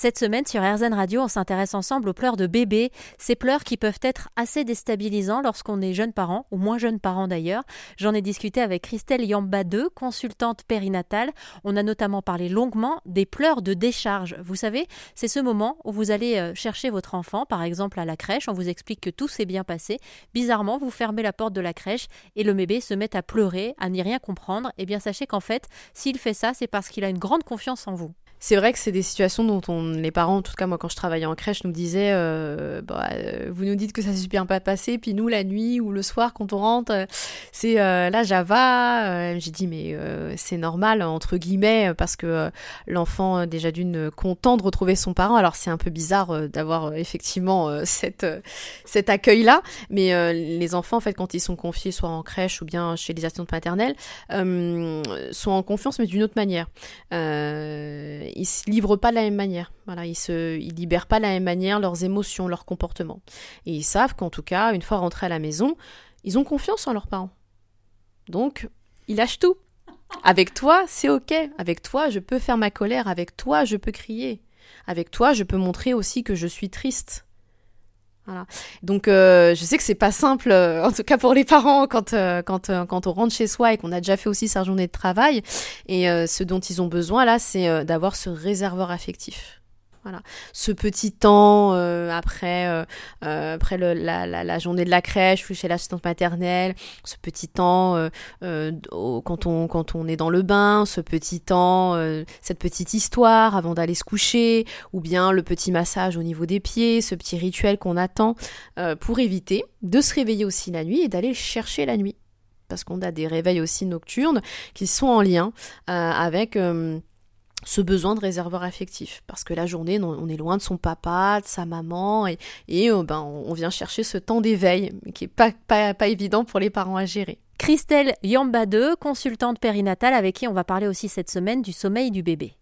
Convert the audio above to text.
Cette semaine sur RZN Radio, on s'intéresse ensemble aux pleurs de bébés, ces pleurs qui peuvent être assez déstabilisants lorsqu'on est jeune parent, ou moins jeune parent d'ailleurs. J'en ai discuté avec Christelle Yamba 2, consultante périnatale. On a notamment parlé longuement des pleurs de décharge. Vous savez, c'est ce moment où vous allez euh, chercher votre enfant, par exemple à la crèche, on vous explique que tout s'est bien passé. Bizarrement, vous fermez la porte de la crèche et le bébé se met à pleurer, à n'y rien comprendre. Eh bien, sachez qu'en fait, s'il fait ça, c'est parce qu'il a une grande confiance en vous c'est vrai que c'est des situations dont on, les parents, en tout cas moi quand je travaillais en crèche, nous disaient euh, bah, euh, vous nous dites que ça s'est super pas passé, puis nous la nuit ou le soir quand on rentre, euh, c'est euh, la Java. J'ai dit mais c'est normal entre guillemets parce que l'enfant déjà d'une content de retrouver son parent. Alors c'est un peu bizarre d'avoir effectivement cette cet accueil là, mais les enfants en fait quand ils sont confiés soit en crèche ou bien chez les assistantes paternelles sont en confiance mais d'une autre manière ils se livrent pas de la même manière. Voilà, ils se, ils libèrent pas de la même manière leurs émotions, leurs comportements. Et ils savent qu'en tout cas, une fois rentrés à la maison, ils ont confiance en leurs parents. Donc, ils lâchent tout. Avec toi, c'est ok. Avec toi, je peux faire ma colère. Avec toi, je peux crier. Avec toi, je peux montrer aussi que je suis triste. Voilà. Donc euh, je sais que c'est pas simple, euh, en tout cas pour les parents, quand euh, quand quand on rentre chez soi et qu'on a déjà fait aussi sa journée de travail. Et ce dont ils ont besoin là, c'est d'avoir ce réservoir affectif. Voilà. Ce petit temps euh, après, euh, euh, après le, la, la, journée de la crèche ou chez l'assistante maternelle, ce petit temps quand, on, quand on est dans le bain, ce petit temps, cette petite histoire avant d'aller se coucher, ou bien le petit massage au niveau des pieds, ce petit rituel qu'on attend pour éviter de se réveiller aussi la nuit et d'aller chercher la nuit. Parce qu'on a des réveils aussi nocturnes qui sont en lien avec ce besoin de réservoir affectif. Parce que la journée, on est loin de son papa, de sa maman, et, et euh, ben, on vient chercher ce temps d'éveil, qui est pas, évident pour les parents à gérer. Christelle Yambade, consultante périnatale, avec qui on va parler aussi cette semaine du sommeil du bébé.